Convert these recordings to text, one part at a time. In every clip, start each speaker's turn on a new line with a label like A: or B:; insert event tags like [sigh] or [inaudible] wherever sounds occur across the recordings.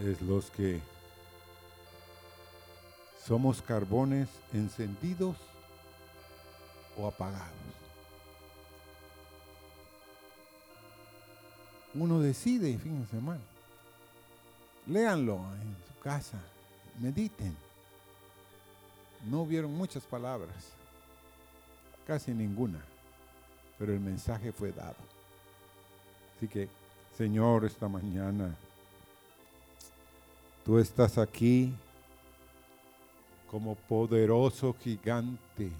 A: es los que somos carbones encendidos o apagados. Uno decide, fíjense, hermano. Léanlo en su casa, mediten. No hubieron muchas palabras, casi ninguna, pero el mensaje fue dado. Así que, Señor, esta mañana, tú estás aquí como poderoso gigante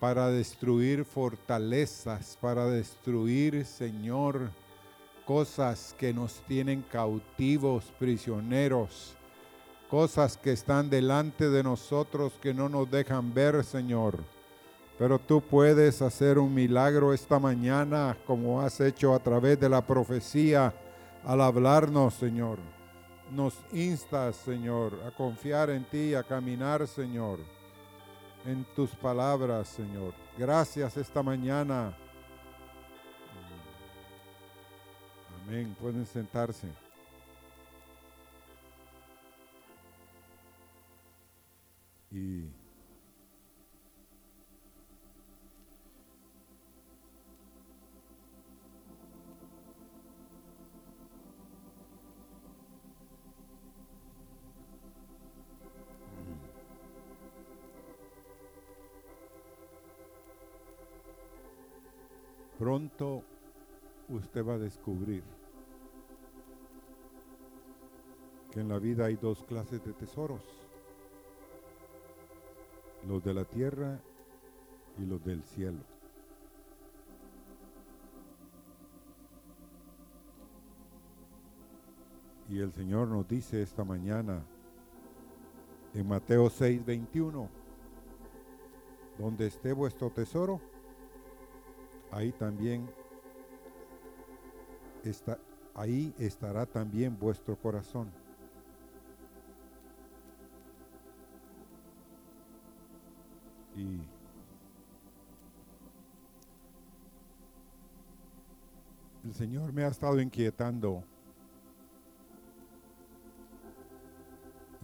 A: para destruir fortalezas, para destruir, Señor, cosas que nos tienen cautivos, prisioneros, cosas que están delante de nosotros que no nos dejan ver, Señor. Pero tú puedes hacer un milagro esta mañana como has hecho a través de la profecía al hablarnos, Señor. Nos instas, Señor, a confiar en ti, a caminar, Señor, en tus palabras, Señor. Gracias esta mañana. Amén. Pueden sentarse. Y pronto usted va a descubrir que en la vida hay dos clases de tesoros, los de la tierra y los del cielo. Y el Señor nos dice esta mañana en Mateo 6, 21, donde esté vuestro tesoro, ahí también está, ahí estará también vuestro corazón. Y el Señor me ha estado inquietando.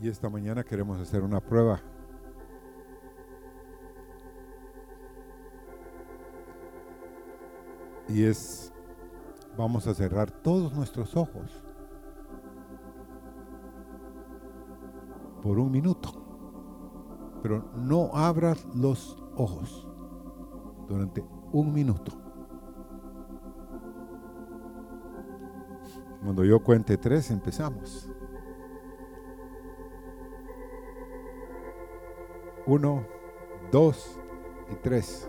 A: Y esta mañana queremos hacer una prueba. Y es, vamos a cerrar todos nuestros ojos por un minuto. Pero no abras los ojos durante un minuto. Cuando yo cuente tres, empezamos. Uno, dos y tres.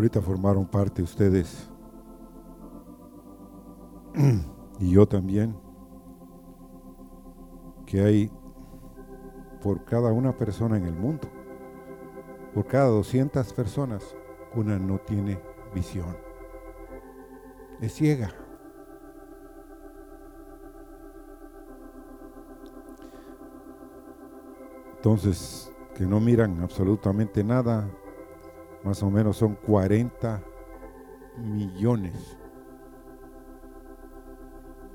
A: Ahorita formaron parte ustedes y yo también, que hay por cada una persona en el mundo, por cada 200 personas, una no tiene visión. Es ciega. Entonces, que no miran absolutamente nada, más o menos son 40 millones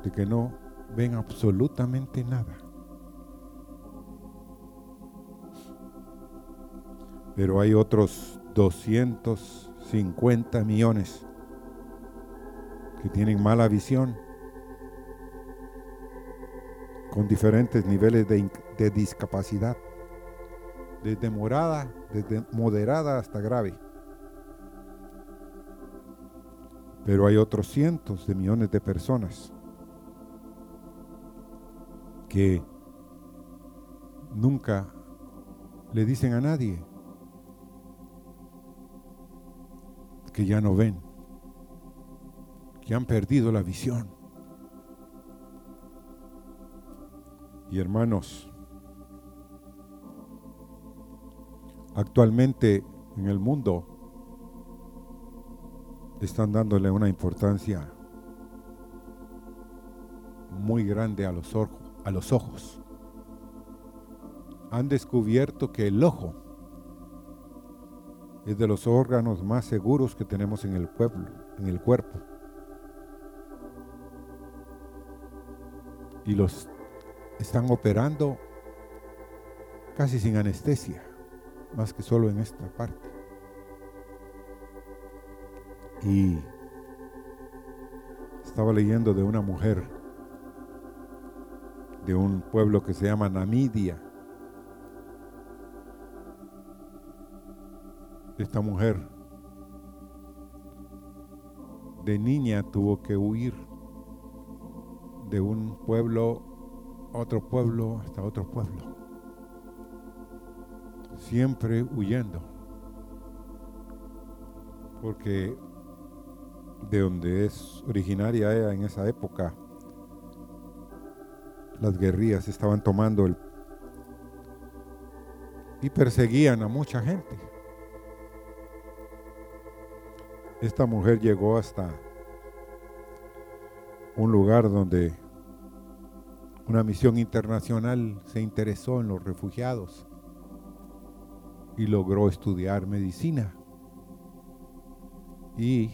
A: de que no ven absolutamente nada. Pero hay otros 200, 50 millones que tienen mala visión con diferentes niveles de discapacidad, desde morada, desde moderada hasta grave. Pero hay otros cientos de millones de personas que nunca le dicen a nadie que ya no ven, que han perdido la visión. Y hermanos, actualmente en el mundo están dándole una importancia muy grande a los, ojos. Han descubierto que el ojo es de los órganos más seguros que tenemos en el pueblo, en el cuerpo. Y los están operando casi sin anestesia, más que solo en esta parte. Y estaba leyendo de una mujer de un pueblo que se llama Namidia. Esta mujer de niña tuvo que huir de un pueblo, otro pueblo, hasta otro pueblo. Siempre huyendo. Porque de donde es originaria en esa época, las guerrillas estaban tomando el y perseguían a mucha gente. Esta mujer llegó hasta un lugar donde una misión internacional se interesó en los refugiados y logró estudiar medicina. Y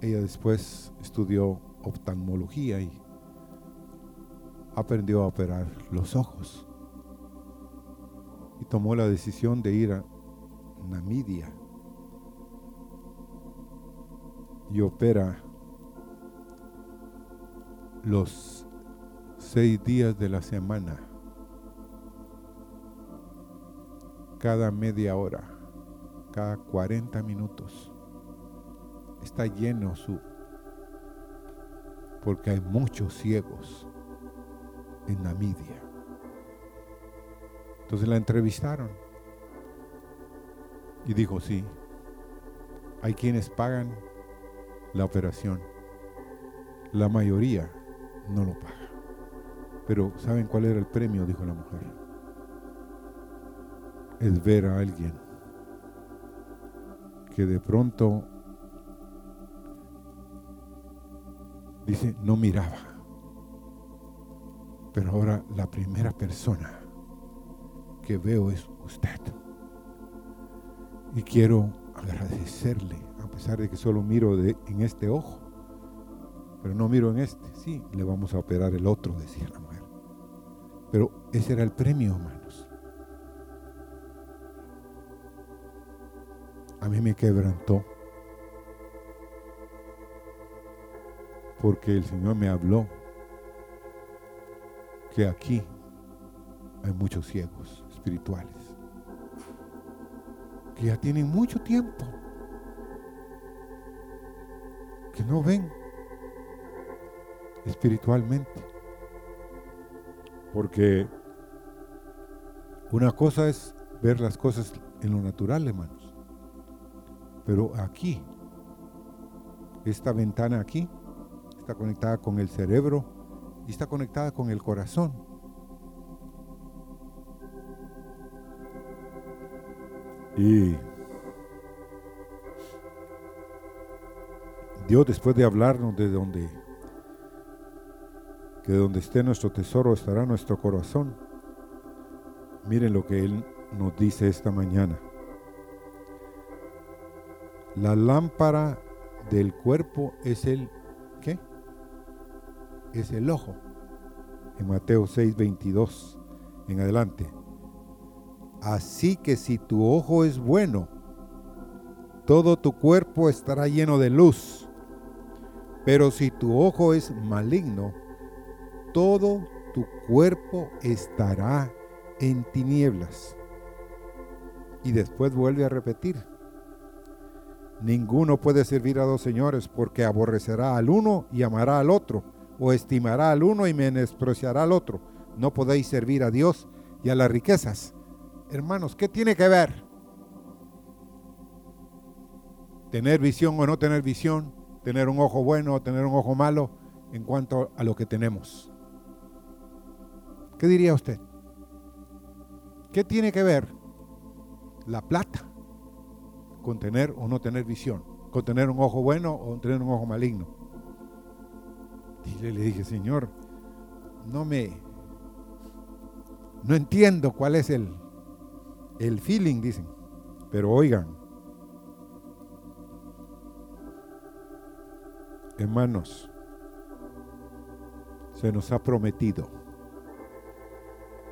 A: ella después estudió oftalmología y aprendió a operar los ojos. Y tomó la decisión de ir a Namidia. Y opera los seis días de la semana, cada media hora, cada 40 minutos está lleno su, porque hay muchos ciegos en Namidia. Entonces la entrevistaron y dijo, sí, hay quienes pagan la operación, la mayoría no lo paga. Pero ¿saben cuál era el premio? Dijo la mujer. Es ver a alguien que de pronto Dice, no miraba. Pero ahora la primera persona que veo es usted. Y quiero agradecerle, a pesar de que solo miro de, en este ojo, pero no miro en este. Sí, le vamos a operar el otro, decía la mujer. Pero ese era el premio, hermanos. A mí me quebrantó porque el Señor me habló que aquí hay muchos ciegos espirituales que ya tienen mucho tiempo que no ven espiritualmente. Porque una cosa es ver las cosas en lo natural, hermanos. Pero aquí, esta ventana aquí, está conectada con el cerebro y está conectada con el corazón. Y Dios después de hablarnos de donde que donde esté nuestro tesoro estará nuestro corazón. Miren lo que Él nos dice esta mañana. La lámpara del cuerpo es el ¿qué? es el ojo. En Mateo 6, 22 en adelante. Así que si tu ojo es bueno, todo tu cuerpo estará lleno de luz. Pero si tu ojo es maligno, todo tu cuerpo estará en tinieblas. Y después vuelve a repetir, ninguno puede servir a dos señores porque aborrecerá al uno y amará al otro, o estimará al uno y menospreciará al otro. No podéis servir a Dios y a las riquezas. Hermanos, ¿qué tiene que ver? Tener visión o no tener visión, tener un ojo bueno o tener un ojo malo en cuanto a lo que tenemos. ¿Qué diría usted? ¿Qué tiene que ver la plata con tener o no tener visión? Con tener un ojo bueno o tener un ojo maligno. Y le, dije, Señor, no me... No entiendo cuál es el, el feeling, dicen. Pero oigan, hermanos, se nos ha prometido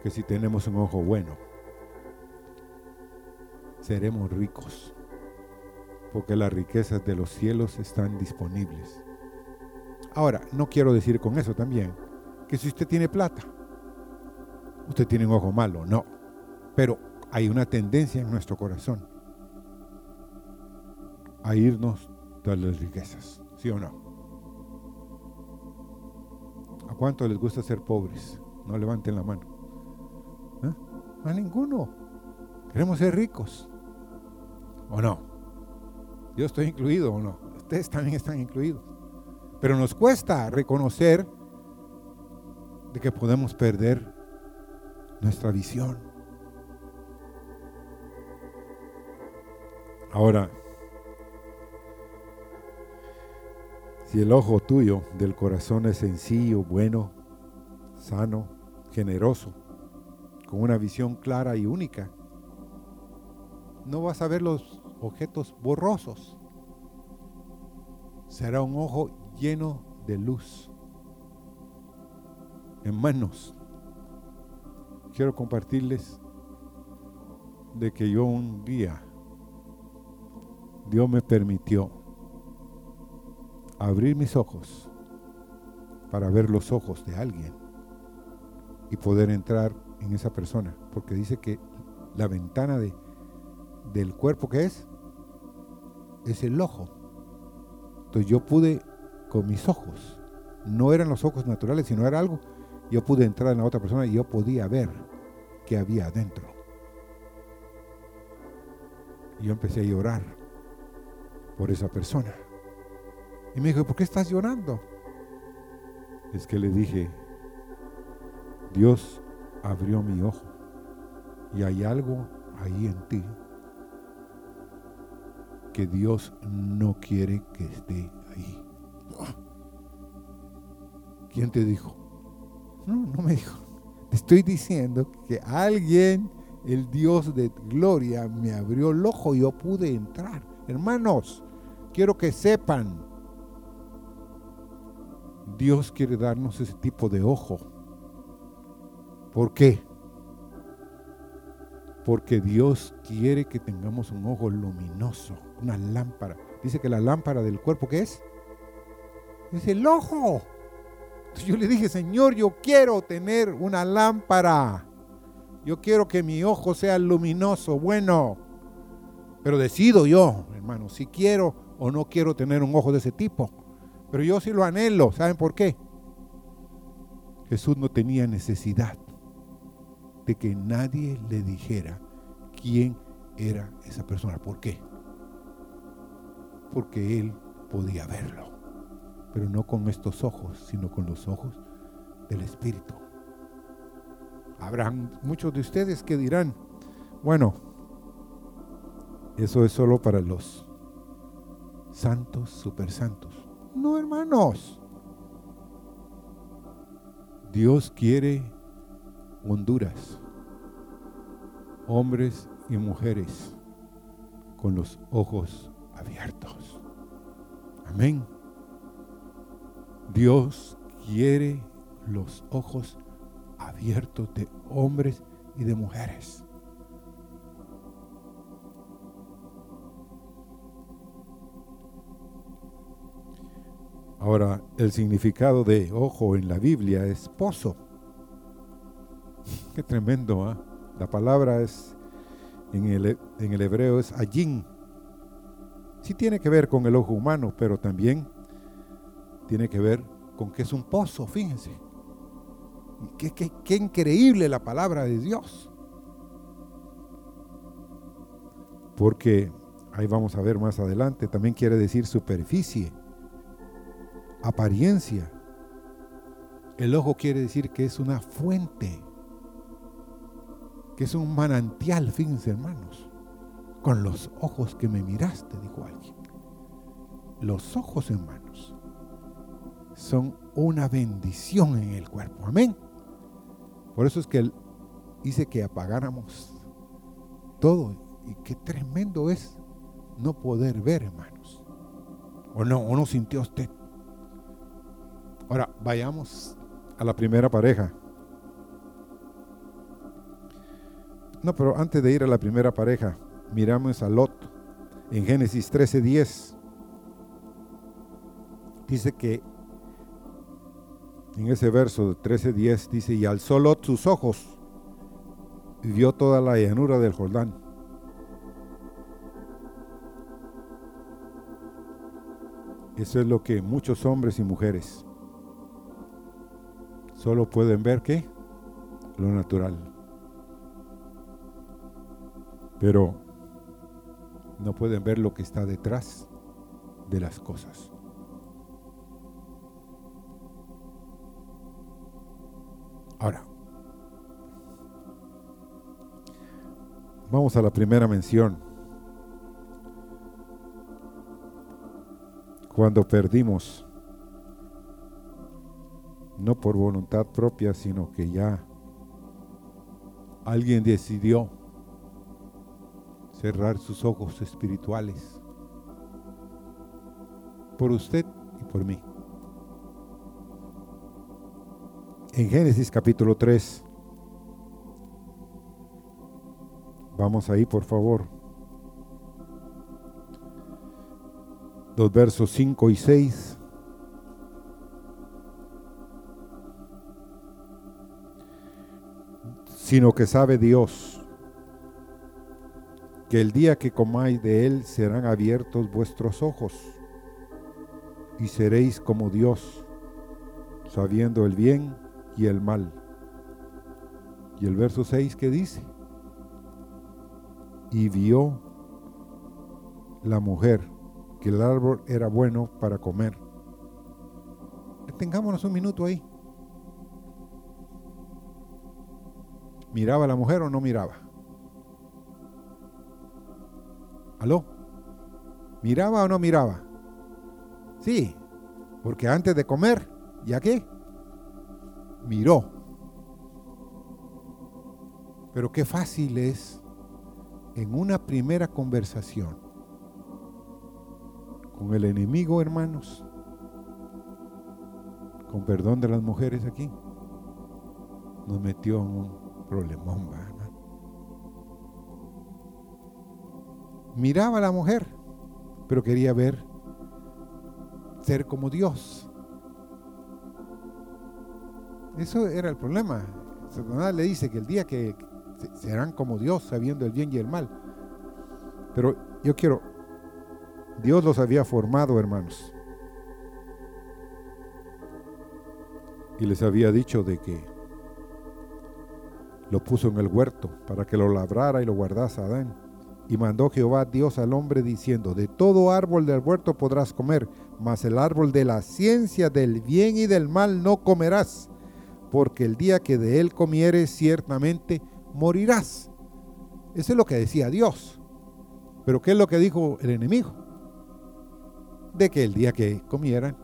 A: que si tenemos un ojo bueno, seremos ricos, porque las riquezas de los cielos están disponibles. Ahora, no quiero decir con eso también que si usted tiene plata, usted tiene un ojo malo, no. Pero hay una tendencia en nuestro corazón a irnos tras las riquezas, ¿sí o no? ¿A cuánto les gusta ser pobres? No levanten la mano. ¿Eh? A ninguno. Queremos ser ricos. ¿O no? Yo estoy incluido o no. Ustedes también están incluidos. Pero nos cuesta reconocer de que podemos perder nuestra visión. Ahora, si el ojo tuyo del corazón es sencillo, bueno, sano, generoso, con una visión clara y única, no vas a ver los objetos borrosos. Será un ojo lleno de luz. Hermanos, quiero compartirles de que yo un día, Dios me permitió abrir mis ojos para ver los ojos de alguien y poder entrar en esa persona, porque dice que la ventana de, del cuerpo que es, es el ojo. Entonces yo pude con mis ojos, no eran los ojos naturales, sino era algo, yo pude entrar en la otra persona y yo podía ver qué había adentro. Y yo empecé a llorar por esa persona. Y me dijo, ¿por qué estás llorando? Es que le dije, Dios abrió mi ojo y hay algo ahí en ti que Dios no quiere que esté ahí. ¿Quién te dijo? No, no me dijo. Te estoy diciendo que alguien, el Dios de gloria, me abrió el ojo y yo pude entrar. Hermanos, quiero que sepan, Dios quiere darnos ese tipo de ojo. ¿Por qué? Porque Dios quiere que tengamos un ojo luminoso, una lámpara. Dice que la lámpara del cuerpo, ¿qué es? Es el ojo. yo le dije, Señor, yo quiero tener una lámpara. Yo quiero que mi ojo sea luminoso, bueno. Pero decido yo, hermano, si quiero o no quiero tener un ojo de ese tipo. Pero yo sí lo anhelo. ¿Saben por qué? Jesús no tenía necesidad de que nadie le dijera quién era esa persona. ¿Por qué? Porque él podía verlo, pero no con estos ojos, sino con los ojos del Espíritu. Habrán muchos de ustedes que dirán, bueno, eso es solo para los santos, super santos. No, hermanos. Dios quiere Honduras, hombres y mujeres con los ojos abiertos. Amén. Dios quiere los ojos abiertos de hombres y de mujeres. Ahora, el significado de ojo en la Biblia es pozo. Qué tremendo, ¿ah? La palabra es, en el, en el hebreo es ayin. Sí tiene que ver con el ojo humano, pero también tiene que ver con que es un pozo, fíjense. Qué, qué, qué increíble la palabra de Dios. Porque ahí vamos a ver más adelante, también quiere decir superficie apariencia. El ojo quiere decir que es una fuente, que es un manantial, fíjense hermanos. Con los ojos que me miraste, dijo alguien. Los ojos, hermanos, son una bendición en el cuerpo. Amén. Por eso es que él dice que apagáramos todo. Y qué tremendo es no poder ver, hermanos. ¿O no? ¿O no sintió usted Ahora, vayamos a la primera pareja. No, pero antes de ir a la primera pareja, miramos a Lot en Génesis 13:10. Dice que en ese verso 13:10 dice, y alzó Lot sus ojos y vio toda la llanura del Jordán. Eso es lo que muchos hombres y mujeres Solo pueden ver qué? Lo natural. Pero no pueden ver lo que está detrás de las cosas. Ahora, vamos a la primera mención. Cuando perdimos no por voluntad propia, sino que ya alguien decidió cerrar sus ojos espirituales por usted y por mí. En Génesis capítulo 3, vamos ahí por favor, los versos 5 y 6. sino que sabe Dios que el día que comáis de él serán abiertos vuestros ojos y seréis como Dios, sabiendo el bien y el mal. Y el verso 6 que dice, y vio la mujer que el árbol era bueno para comer. Tengámonos un minuto ahí. ¿Miraba la mujer o no miraba? ¿Aló? ¿Miraba o no miraba? Sí, porque antes de comer, ¿ya qué? Miró. Pero qué fácil es en una primera conversación con el enemigo, hermanos, con perdón de las mujeres aquí, nos metió en un problemón, Miraba a la mujer, pero quería ver ser como Dios. Eso era el problema. Satanás le dice que el día que serán como Dios, sabiendo el bien y el mal. Pero yo quiero, Dios los había formado, hermanos. Y les había dicho de que lo puso en el huerto para que lo labrara y lo guardase Adán. Y mandó Jehová Dios al hombre diciendo, de todo árbol del huerto podrás comer, mas el árbol de la ciencia del bien y del mal no comerás, porque el día que de él comieres ciertamente morirás. Eso es lo que decía Dios. Pero ¿qué es lo que dijo el enemigo? De que el día que comieran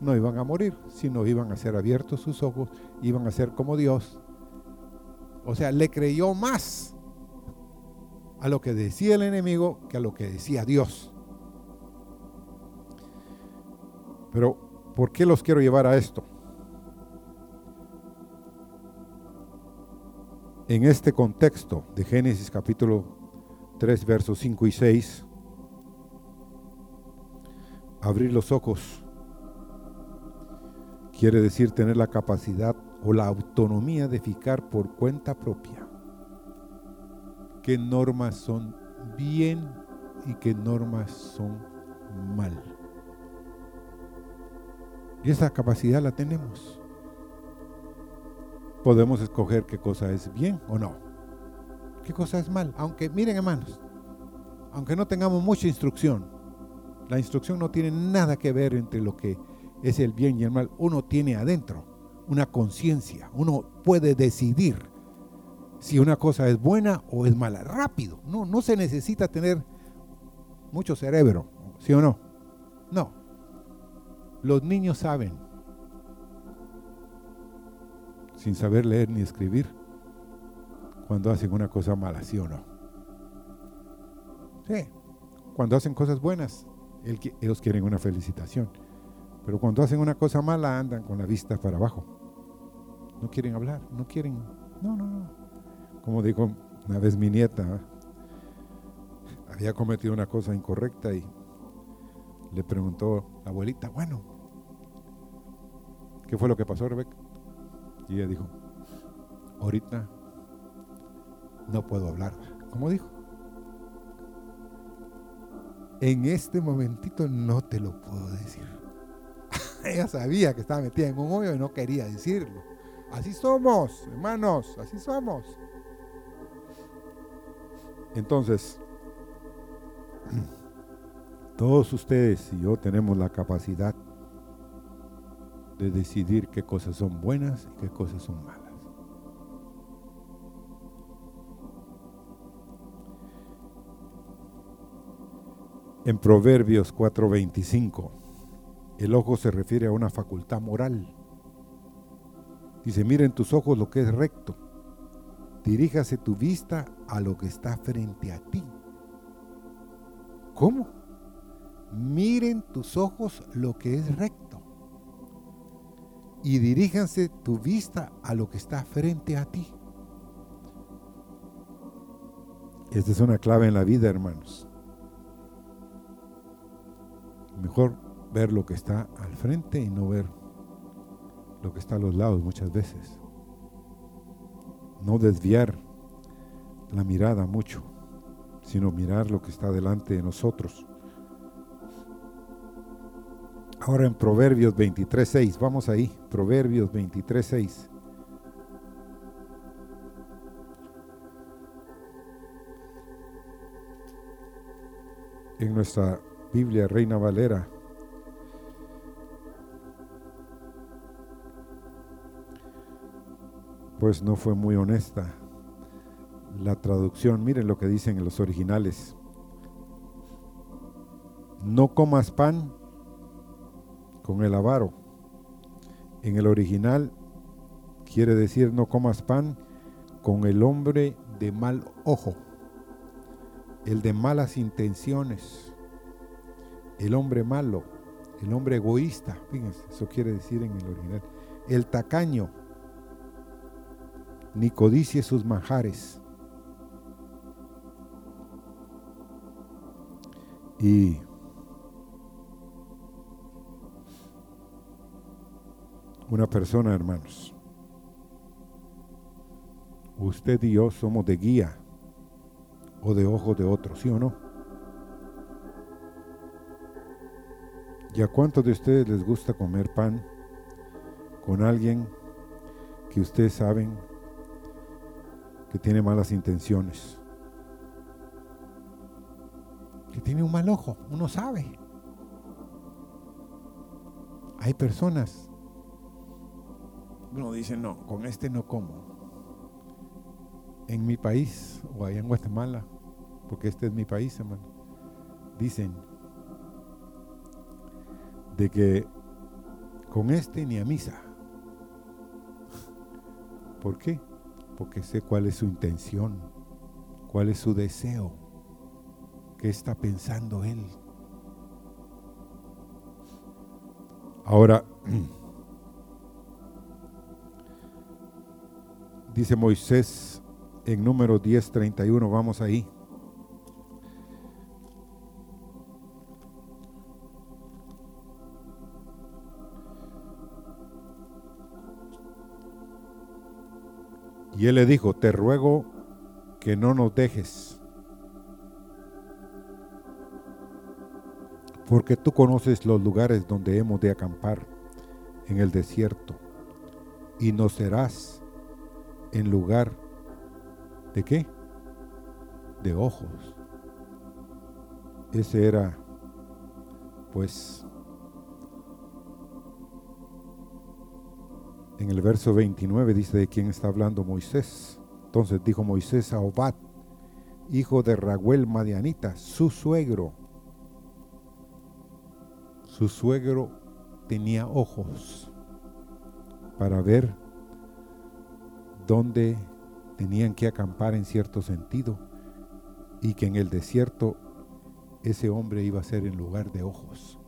A: no iban a morir, sino iban a ser abiertos sus ojos, iban a ser como Dios o sea, le creyó más a lo que decía el enemigo que a lo que decía Dios. Pero, ¿por qué los quiero llevar a esto? En este contexto de Génesis capítulo 3, versos 5 y 6, abrir los ojos quiere decir tener la capacidad o la autonomía de fijar por cuenta propia qué normas son bien y qué normas son mal. Y esa capacidad la tenemos. Podemos escoger qué cosa es bien o no. ¿Qué cosa es mal? Aunque, miren hermanos, aunque no tengamos mucha instrucción, la instrucción no tiene nada que ver entre lo que es el bien y el mal. Uno tiene adentro una conciencia, uno puede decidir si una cosa es buena o es mala. Rápido, no, no se necesita tener mucho cerebro, ¿sí o no? No. Los niños saben, sin saber leer ni escribir, cuando hacen una cosa mala, ¿sí o no? Sí. Cuando hacen cosas buenas, ellos quieren una felicitación. Pero cuando hacen una cosa mala, andan con la vista para abajo. No quieren hablar, no quieren. No, no, no. Como dijo una vez mi nieta, había cometido una cosa incorrecta y le preguntó la abuelita, bueno, ¿qué fue lo que pasó, Rebeca? Y ella dijo, ahorita no puedo hablar. ¿Cómo dijo? En este momentito no te lo puedo decir. [laughs] ella sabía que estaba metida en un hoyo y no quería decirlo. Así somos, hermanos, así somos. Entonces, todos ustedes y yo tenemos la capacidad de decidir qué cosas son buenas y qué cosas son malas. En Proverbios 4:25, el ojo se refiere a una facultad moral. Dice, miren tus ojos lo que es recto diríjase tu vista a lo que está frente a ti. ¿Cómo? Miren tus ojos lo que es recto. Y diríjanse tu vista a lo que está frente a ti. Esta es una clave en la vida, hermanos. Mejor ver lo que está al frente y no ver lo que está a los lados muchas veces no desviar la mirada mucho, sino mirar lo que está delante de nosotros. Ahora en Proverbios 23.6, vamos ahí, Proverbios 23.6. En nuestra Biblia Reina Valera pues no fue muy honesta la traducción. Miren lo que dicen en los originales. No comas pan con el avaro. En el original quiere decir no comas pan con el hombre de mal ojo, el de malas intenciones, el hombre malo, el hombre egoísta. Fíjense, eso quiere decir en el original. El tacaño, ni codicie sus manjares. Y una persona, hermanos, usted y yo somos de guía o de ojos de otros, ¿sí o no? ¿Y a cuántos de ustedes les gusta comer pan con alguien que ustedes saben que tiene malas intenciones, que tiene un mal ojo, uno sabe. Hay personas, uno dice, no, con este no como. En mi país, o allá en Guatemala, porque este es mi país, hermano, dicen de que con este ni a misa. ¿Por qué? Porque sé cuál es su intención, cuál es su deseo, qué está pensando él. Ahora, [clears throat] dice Moisés en número 10:31, vamos ahí. Él le dijo, te ruego que no nos dejes, porque tú conoces los lugares donde hemos de acampar en el desierto, y nos serás en lugar de qué? De ojos. Ese era, pues, en el verso 29 dice de quién está hablando Moisés. Entonces dijo Moisés a Obad, hijo de Raguel Madianita, su suegro. Su suegro tenía ojos para ver dónde tenían que acampar en cierto sentido y que en el desierto ese hombre iba a ser en lugar de ojos.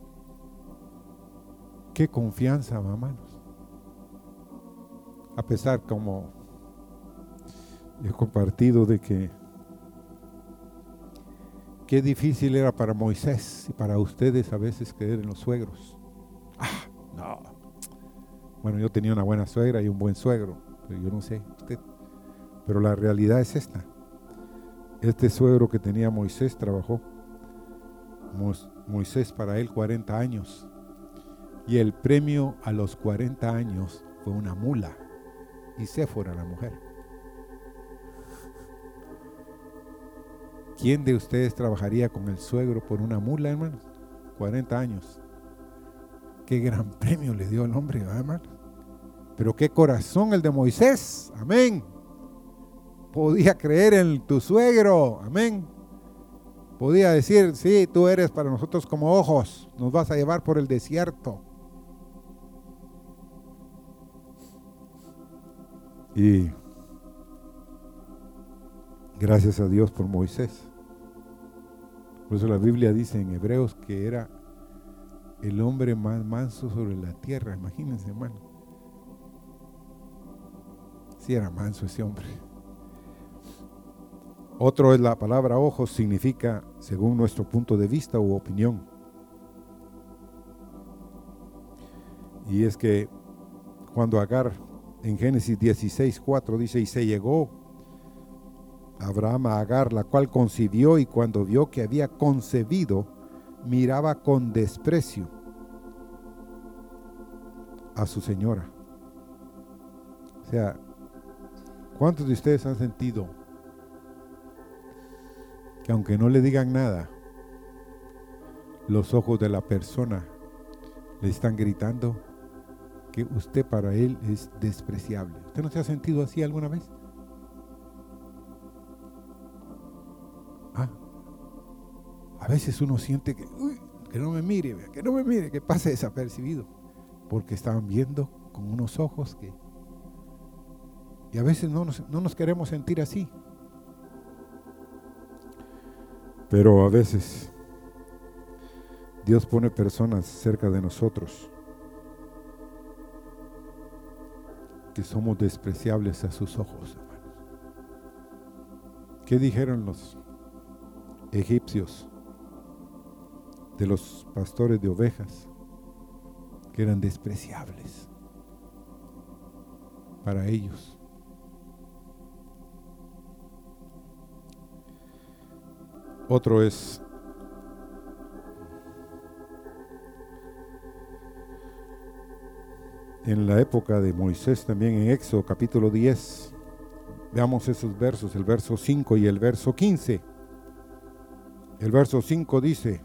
A: Qué confianza, hermanos. A pesar como he compartido de que qué difícil era para Moisés y para ustedes a veces creer en los suegros. Ah, no. Bueno, yo tenía una buena suegra y un buen suegro, pero yo no sé usted. Pero la realidad es esta. Este suegro que tenía Moisés trabajó Moisés para él 40 años. Y el premio a los 40 años fue una mula y Séfora la mujer. ¿Quién de ustedes trabajaría con el suegro por una mula, hermanos? 40 años. Qué gran [laughs] premio le dio el hombre, hermano. Pero qué corazón el de Moisés. Amén. Podía creer en tu suegro. Amén. Podía decir, sí, tú eres para nosotros como ojos, nos vas a llevar por el desierto. Y gracias a Dios por Moisés. Por eso la Biblia dice en Hebreos que era el hombre más manso sobre la tierra. Imagínense, hermano. Si era manso ese hombre. Otro es la palabra ojos, significa según nuestro punto de vista u opinión. Y es que cuando Agar en Génesis 16, 4 dice, y se llegó Abraham a Agar, la cual concibió y cuando vio que había concebido, miraba con desprecio a su señora. O sea, ¿cuántos de ustedes han sentido que aunque no le digan nada, los ojos de la persona le están gritando que usted para él es despreciable. ¿Usted no se ha sentido así alguna vez? Ah, a veces uno siente que, que no me mire, que no me mire, que pase desapercibido, porque estaban viendo con unos ojos que... Y a veces no nos, no nos queremos sentir así. Pero a veces Dios pone personas cerca de nosotros que somos despreciables a sus ojos, hermanos. ¿Qué dijeron los egipcios de los pastores de ovejas? Que eran despreciables para ellos. Otro es en la época de Moisés también en Éxodo capítulo 10. Veamos esos versos, el verso 5 y el verso 15. El verso 5 dice,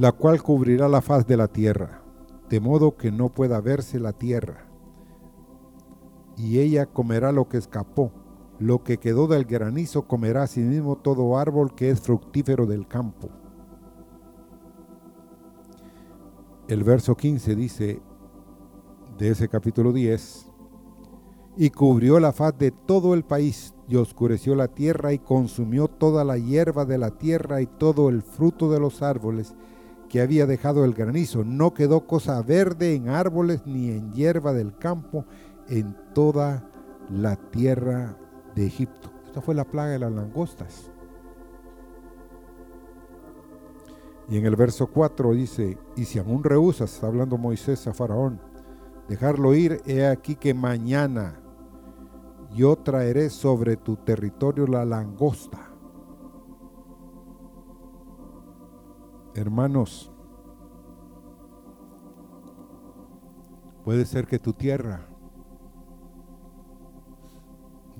A: la cual cubrirá la faz de la tierra, de modo que no pueda verse la tierra. Y ella comerá lo que escapó, lo que quedó del granizo comerá asimismo todo árbol que es fructífero del campo. El verso 15 dice de ese capítulo 10, y cubrió la faz de todo el país, y oscureció la tierra, y consumió toda la hierba de la tierra y todo el fruto de los árboles, que había dejado el granizo. No quedó cosa verde en árboles ni en hierba del campo en toda la tierra de Egipto. Esta fue la plaga de las langostas. Y en el verso 4 dice, y si aún rehusas, está hablando Moisés a Faraón, dejarlo ir, he aquí que mañana yo traeré sobre tu territorio la langosta. Hermanos, puede ser que tu tierra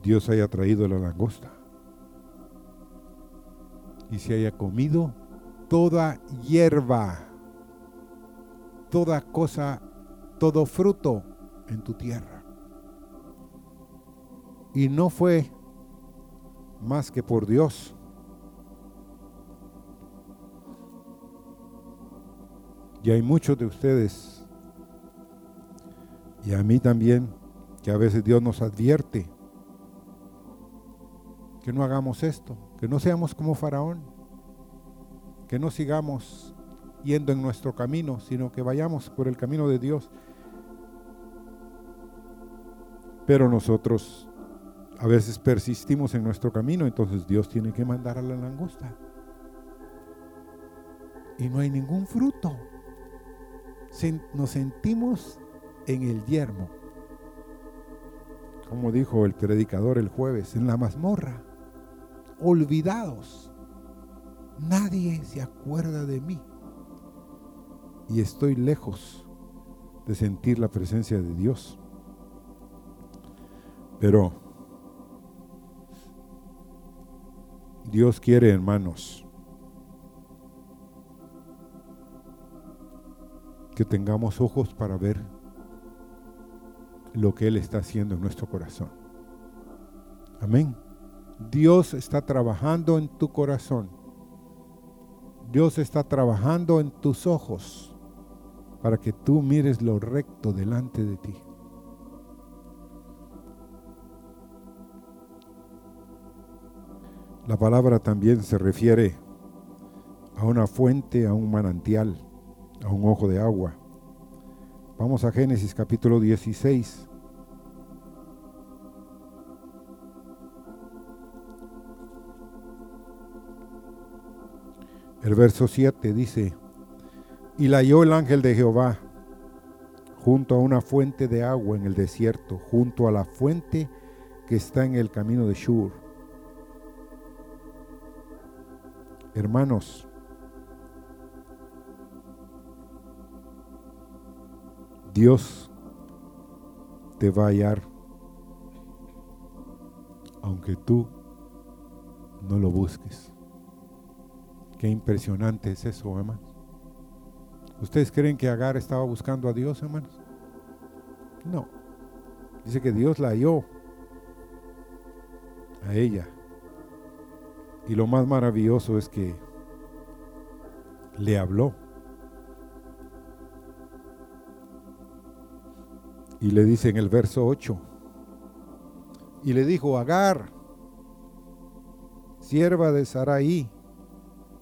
A: Dios haya traído la langosta y se haya comido toda hierba, toda cosa, todo fruto en tu tierra. Y no fue más que por Dios. Y hay muchos de ustedes, y a mí también, que a veces Dios nos advierte que no hagamos esto, que no seamos como Faraón, que no sigamos yendo en nuestro camino, sino que vayamos por el camino de Dios. Pero nosotros a veces persistimos en nuestro camino, entonces Dios tiene que mandar a la langosta. Y no hay ningún fruto. Nos sentimos en el yermo. Como dijo el predicador el jueves, en la mazmorra olvidados. Nadie se acuerda de mí. Y estoy lejos de sentir la presencia de Dios. Pero Dios quiere, hermanos, que tengamos ojos para ver lo que Él está haciendo en nuestro corazón. Amén. Dios está trabajando en tu corazón. Dios está trabajando en tus ojos para que tú mires lo recto delante de ti. La palabra también se refiere a una fuente, a un manantial, a un ojo de agua. Vamos a Génesis capítulo 16. El verso 7 dice, y la halló el ángel de Jehová junto a una fuente de agua en el desierto, junto a la fuente que está en el camino de Shur. Hermanos, Dios te va a hallar aunque tú no lo busques. Qué impresionante es eso, hermanos. ¿Ustedes creen que Agar estaba buscando a Dios, hermanos? No. Dice que Dios la halló a ella. Y lo más maravilloso es que le habló. Y le dice en el verso 8, y le dijo, Agar, sierva de Saraí,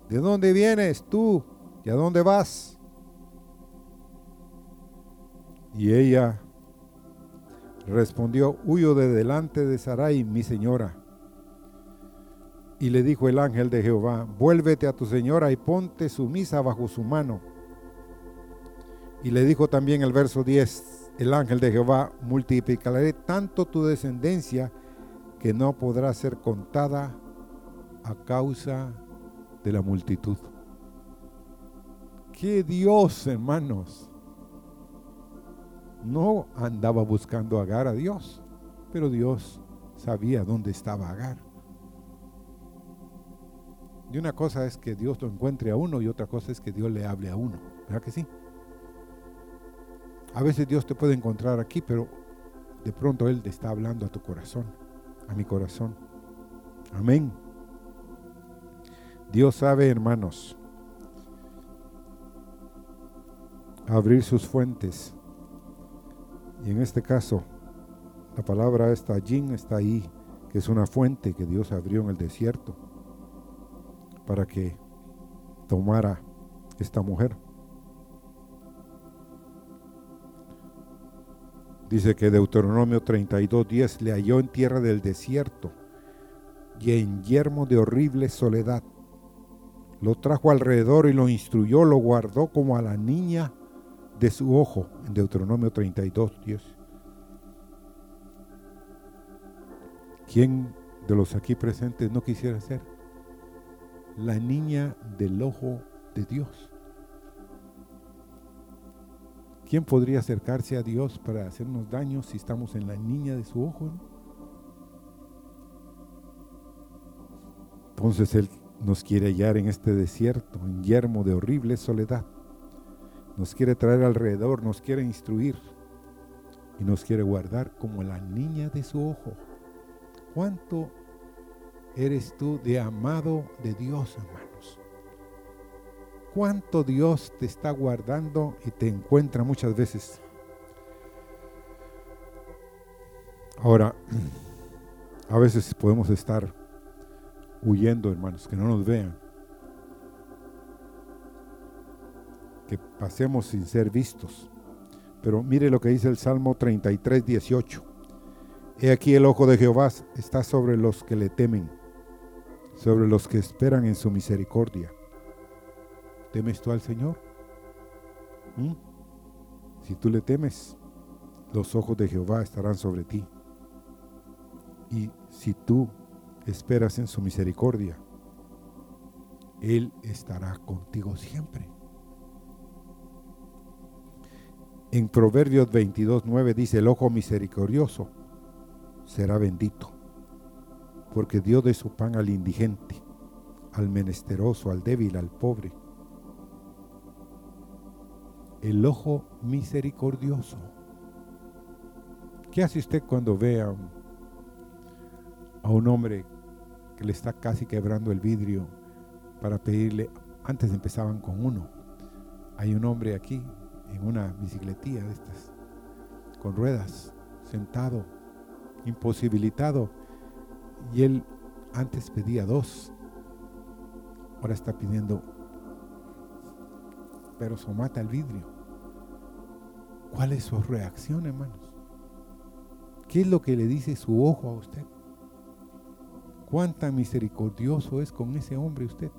A: ¿De dónde vienes tú? ¿Y a dónde vas? Y ella respondió, huyo de delante de Sarai, mi señora. Y le dijo el ángel de Jehová, vuélvete a tu señora y ponte sumisa bajo su mano. Y le dijo también el verso 10, el ángel de Jehová, multiplicaré tanto tu descendencia que no podrá ser contada a causa de la multitud. ¿Qué Dios, hermanos? No andaba buscando Agar a Dios, pero Dios sabía dónde estaba Agar. Y una cosa es que Dios lo encuentre a uno y otra cosa es que Dios le hable a uno. ¿Verdad que sí? A veces Dios te puede encontrar aquí, pero de pronto Él te está hablando a tu corazón, a mi corazón. Amén. Dios sabe, hermanos, abrir sus fuentes. Y en este caso, la palabra esta, Jin, está ahí, que es una fuente que Dios abrió en el desierto para que tomara esta mujer. Dice que Deuteronomio 32:10 le halló en tierra del desierto y en yermo de horrible soledad. Lo trajo alrededor y lo instruyó, lo guardó como a la niña de su ojo, en Deuteronomio 32:10. ¿Quién de los aquí presentes no quisiera ser la niña del ojo de Dios? ¿Quién podría acercarse a Dios para hacernos daño si estamos en la niña de su ojo? Entonces Él nos quiere hallar en este desierto, en yermo de horrible soledad. Nos quiere traer alrededor, nos quiere instruir y nos quiere guardar como la niña de su ojo. ¿Cuánto eres tú de amado de Dios, hermanos? Cuánto Dios te está guardando y te encuentra muchas veces. Ahora, [clears throat] a veces podemos estar huyendo, hermanos, que no nos vean. Que pasemos sin ser vistos. Pero mire lo que dice el Salmo 33, 18. He aquí el ojo de Jehová está sobre los que le temen, sobre los que esperan en su misericordia ¿Temes tú al Señor? ¿Mm? Si tú le temes, los ojos de Jehová estarán sobre ti. Y si tú esperas en su misericordia, Él estará contigo siempre. En Proverbios 22, 9 dice, el ojo misericordioso será bendito, porque dio de su pan al indigente, al menesteroso, al débil, al pobre el ojo misericordioso. ¿Qué hace usted cuando ve a un, hombre que le está casi quebrando el vidrio para pedirle? Antes empezaban con uno. Hay un hombre aquí en una bicicletilla de estas, con ruedas, sentado, imposibilitado. Y él antes pedía dos, ahora está pidiendo pero somata el vidrio. ¿Cuál es su reacción, hermanos? ¿Qué es lo que le dice su ojo a usted? ¿Cuánta misericordioso es con ese hombre usted?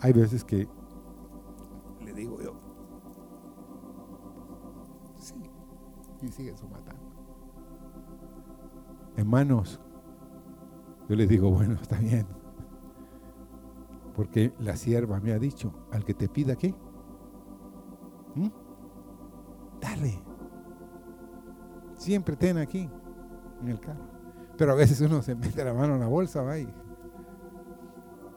A: Hay veces que le digo yo, sí, y sigue somatando. Hermanos, yo les digo, bueno, está bien, porque la sierva me ha dicho, al que te pida qué, ¿Mm? dale. Siempre ten aquí, en el carro. Pero a veces uno se mete la mano en la bolsa, va y...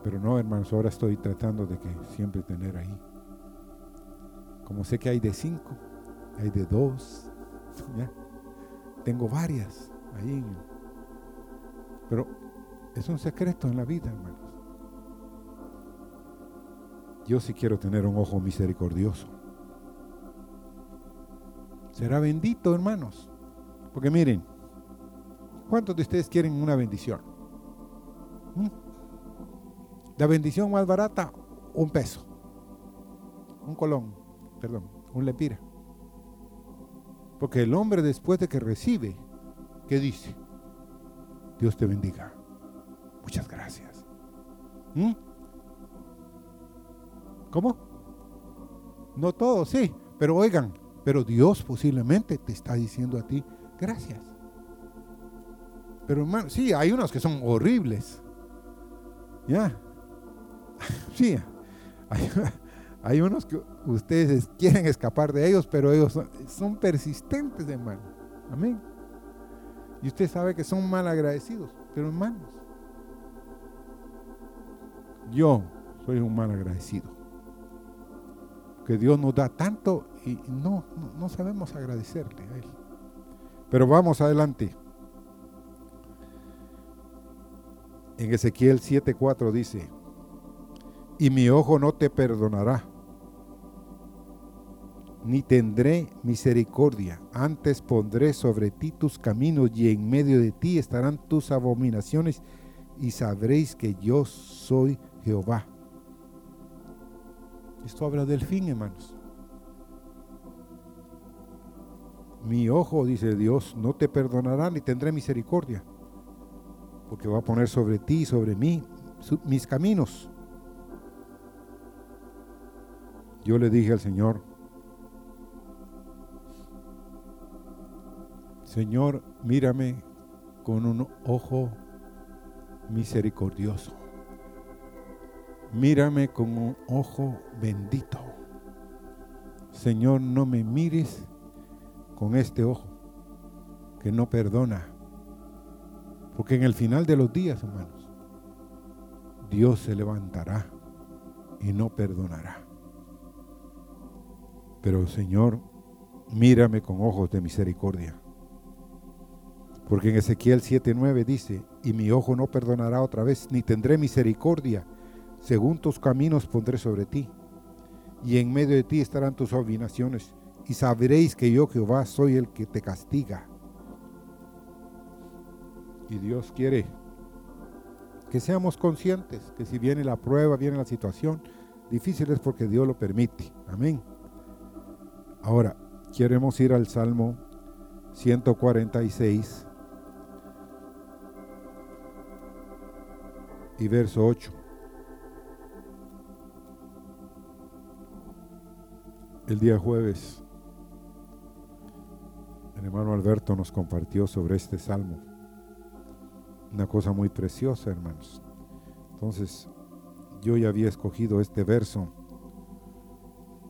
A: Pero no, hermanos, ahora estoy tratando de que siempre tener ahí. Como sé que hay de cinco, hay de dos. [laughs] Tengo varias ahí. Pero es un secreto en la vida, hermanos. Yo sí quiero tener un ojo misericordioso. Será bendito, hermanos. Porque miren, ¿cuántos de ustedes quieren una bendición? ¿Mm? La bendición más barata, un peso. Un colón, perdón, un lepira. Porque el hombre después de que recibe, ¿qué dice? Dios te bendiga. Muchas gracias. ¿Mm? ¿Cómo? No todo, sí, pero oigan, pero Dios posiblemente te está diciendo a ti, gracias. Pero hermano, sí, hay unos que son horribles. Ya. [laughs] Sí, hay, unos que ustedes quieren escapar de ellos, pero ellos son, son persistentes, hermano. Amén. Y usted sabe que son mal agradecidos, pero hermanos, yo soy un mal agradecido que Dios nos da tanto y no, no, sabemos agradecerle a Él. Pero vamos adelante. En Ezequiel 7:4 dice, y mi ojo no te perdonará, ni tendré misericordia, antes pondré sobre ti tus caminos y en medio de ti estarán tus abominaciones y sabréis que yo soy Jehová. Esto habla del fin, hermanos. Mi ojo, dice Dios, no te perdonará ni tendré misericordia, porque va a poner sobre ti y sobre mí mis caminos. Yo le dije al Señor, Señor, mírame con un ojo misericordioso. Mírame con un ojo bendito. Señor, no me mires con este ojo que no perdona. Porque en el final de los días, hermanos, Dios se levantará y no perdonará. Pero Señor, mírame con ojos de misericordia. Porque en Ezequiel 7:9 dice, y mi ojo no perdonará otra vez, ni tendré misericordia, según tus caminos pondré sobre ti, y en medio de ti estarán tus abominaciones, y sabréis que yo Jehová soy el que te castiga. Y Dios quiere que seamos conscientes que si viene la prueba, viene la situación, difícil es porque Dios lo permite. Amén. Ahora, queremos ir al Salmo 146 y verso 8. El día jueves, el hermano Alberto nos compartió sobre este salmo. Una cosa muy preciosa, hermanos. Entonces, yo ya había escogido este verso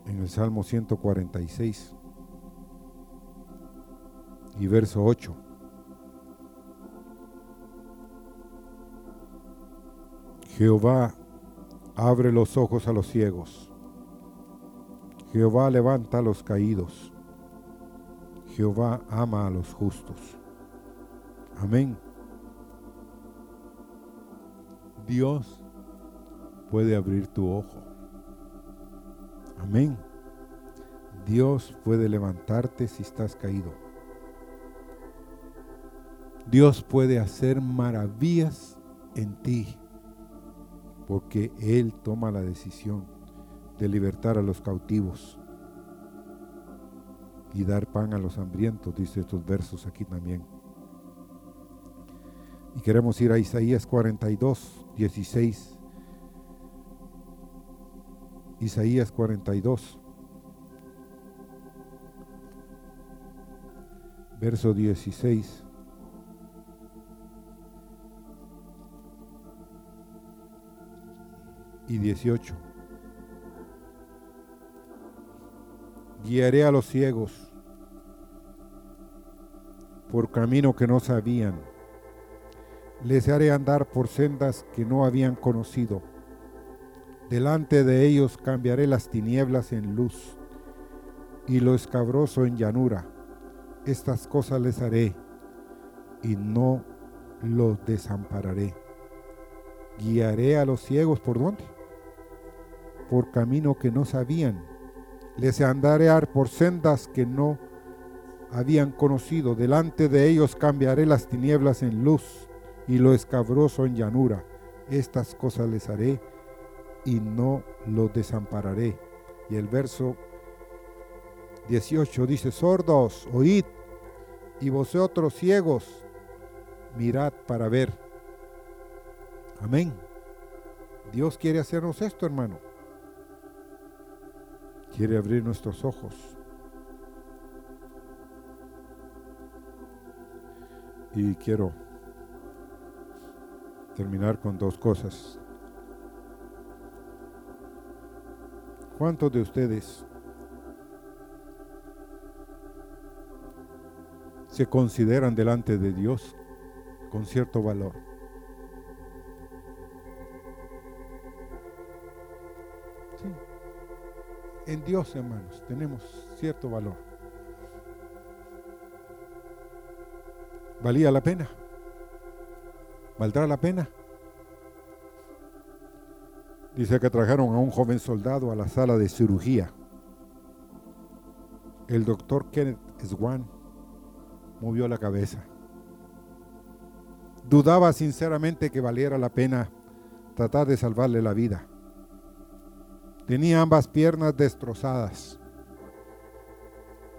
A: en el Salmo 146 y verso 8. Jehová abre los ojos a los ciegos. Jehová levanta a los caídos. Jehová ama a los justos. Amén. Dios puede abrir tu ojo. Amén. Dios puede levantarte si estás caído. Dios puede hacer maravillas en ti porque Él toma la decisión de libertar a los cautivos y dar pan a los hambrientos, dice estos versos aquí también. Y queremos ir a Isaías 42, 16. Isaías 42, verso 16. y 18. Guiaré a los ciegos por camino que no sabían. Les haré andar por sendas que no habían conocido. Delante de ellos cambiaré las tinieblas en luz y lo escabroso en llanura. Estas cosas les haré y no los desampararé. Guiaré a los ciegos por dónde? por camino que no sabían. Les andarear por sendas que no habían conocido. Delante de ellos cambiaré las tinieblas en luz y lo escabroso en llanura. Estas cosas les haré y no los desampararé. Y el verso 18 dice, sordos, oíd, y vosotros ciegos, mirad para ver. Amén. Dios quiere hacernos esto, hermano quiere abrir nuestros ojos. Y quiero terminar con dos cosas. ¿Cuántos de ustedes se consideran delante de Dios con cierto valor? En Dios, hermanos, tenemos cierto valor. ¿Valía la pena? ¿Valdrá la pena? Dice que trajeron a un joven soldado a la sala de cirugía. El doctor Kenneth Swan movió la cabeza. Dudaba sinceramente que valiera la pena tratar de salvarle la vida. Tenía ambas piernas destrozadas.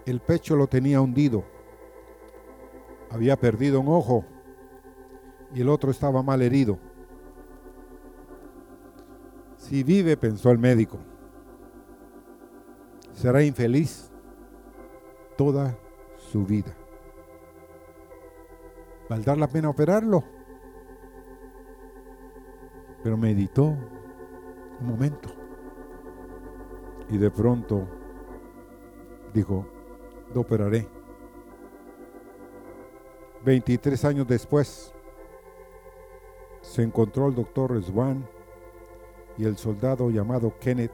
A: El pecho lo tenía hundido. Había perdido un ojo y el otro estaba mal herido. Si vive, pensó el médico, será infeliz toda su vida. ¿Valdrá la pena operarlo? Pero meditó un momento y de pronto dijo, lo operaré. 23 años después, se encontró el doctor Swan y el soldado llamado Kenneth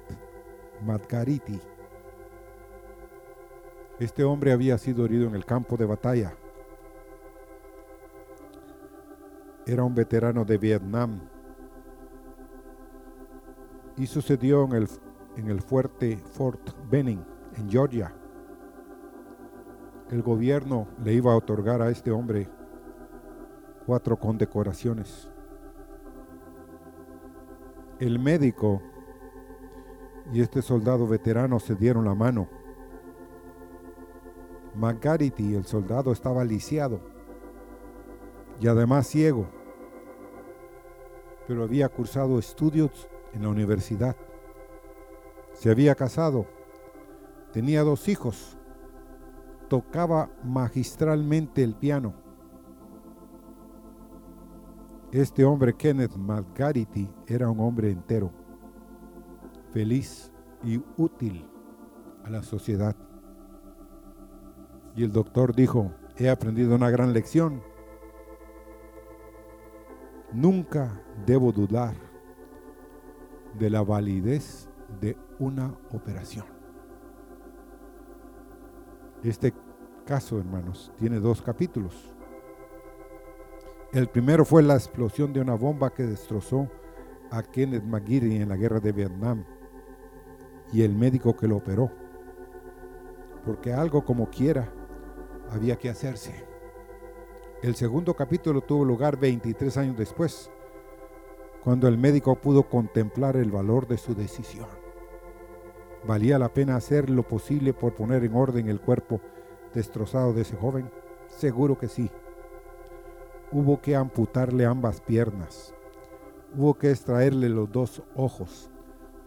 A: Margariti. Este hombre había sido herido en el campo de batalla. Era un veterano de Vietnam y sucedió en el, en el fuerte Fort Benning, en Georgia. El gobierno le iba a otorgar a este hombre cuatro condecoraciones. El médico y este soldado veterano se dieron la mano. McGarity, el soldado, estaba lisiado y además ciego, pero había cursado estudios en la universidad. Se había casado, tenía dos hijos, tocaba magistralmente el piano este hombre, Kenneth Margarity, era un hombre entero, feliz y útil a la sociedad. Y el doctor dijo, he aprendido una gran lección. Nunca debo dudar de la validez de una operación. Este caso, hermanos, tiene dos capítulos. El primero fue la explosión de una bomba que destrozó a Kenneth McGeary en la guerra de Vietnam y el médico que lo operó. Porque algo como quiera había que hacerse. El segundo capítulo tuvo lugar 23 años después, cuando el médico pudo contemplar el valor de su decisión. ¿Valía la pena hacer lo posible por poner en orden el cuerpo destrozado de ese joven? Seguro que sí hubo que amputarle ambas piernas, hubo que extraerle los dos ojos,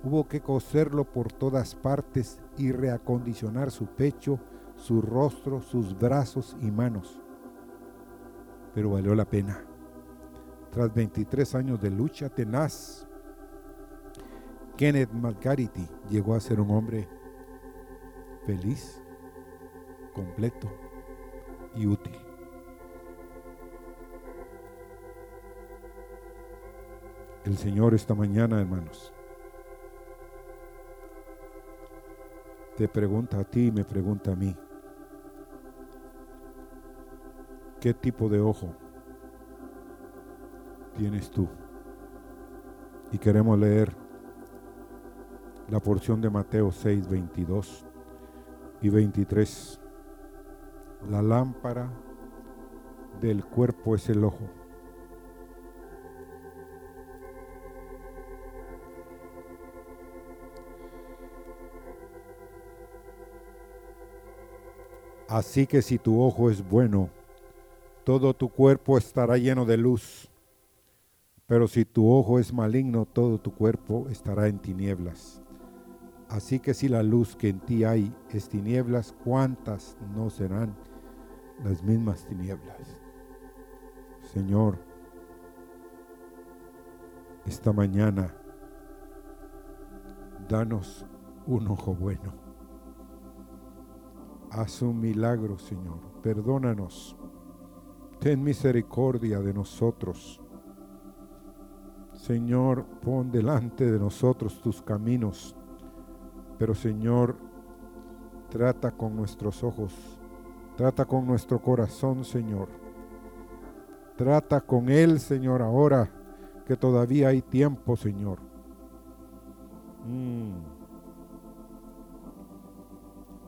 A: hubo que coserlo por todas partes y reacondicionar su pecho, su rostro, sus brazos y manos. Pero valió la pena. Tras 23 años de lucha tenaz, Kenneth Margarity llegó a ser un hombre feliz, completo y útil. el Señor esta mañana, hermanos. Te pregunta a ti y me pregunta a mí. ¿Qué tipo de ojo tienes tú? Y queremos leer la porción de Mateo 6, 22 y 23. La lámpara del cuerpo es el ojo. Así que si tu ojo es bueno, todo tu cuerpo estará lleno de luz. Pero si tu ojo es maligno, todo tu cuerpo estará en tinieblas. Así que si la luz que en ti hay es tinieblas, ¿cuántas no serán las mismas tinieblas? Señor, esta mañana, danos un ojo bueno. Haz un milagro, Señor. Perdónanos. Ten misericordia de nosotros. Señor, pon delante de nosotros tus caminos. Pero Señor, trata con nuestros ojos. Trata con nuestro corazón, Señor. Trata con Él, Señor, ahora que todavía hay tiempo, Señor. Mm.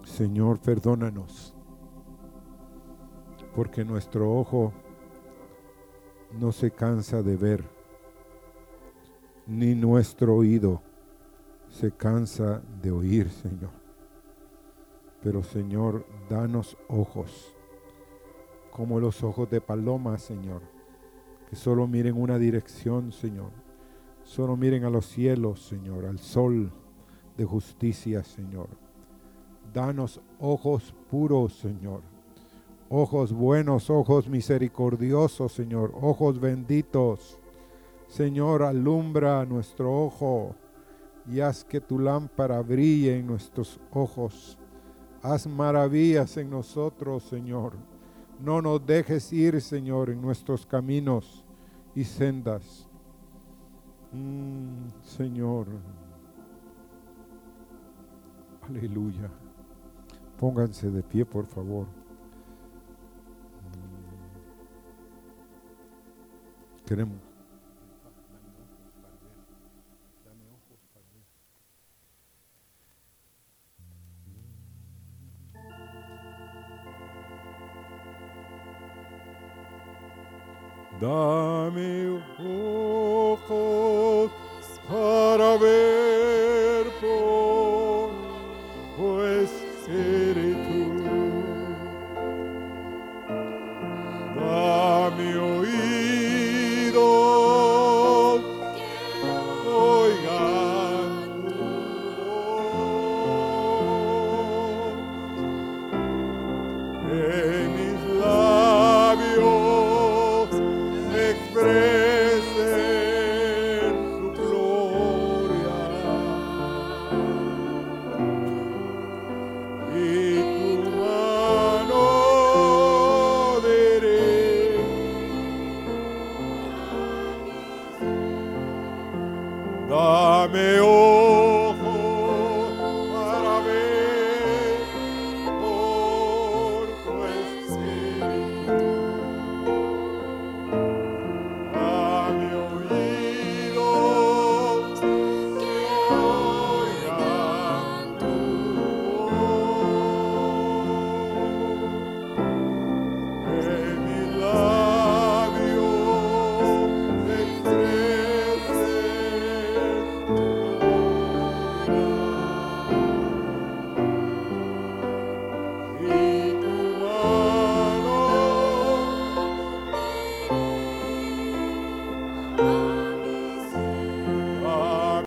A: Señor, perdónanos, porque nuestro ojo no se cansa de ver, ni nuestro oído se cansa de oír, Señor. Pero Señor, danos ojos, como los ojos de paloma, Señor, que solo miren una dirección, Señor. Solo miren a los cielos, Señor, al sol de justicia, Señor. Danos ojos puros, Señor. Ojos buenos, ojos misericordiosos, Señor. Ojos benditos. Señor, alumbra nuestro ojo y haz que tu lámpara brille en nuestros ojos. Haz maravillas en nosotros, Señor. No nos dejes ir, Señor, en nuestros caminos y sendas. Mm, Señor. Aleluya. Pónganse de pie, por favor. Mm. Queremos. Dame ojos para ver,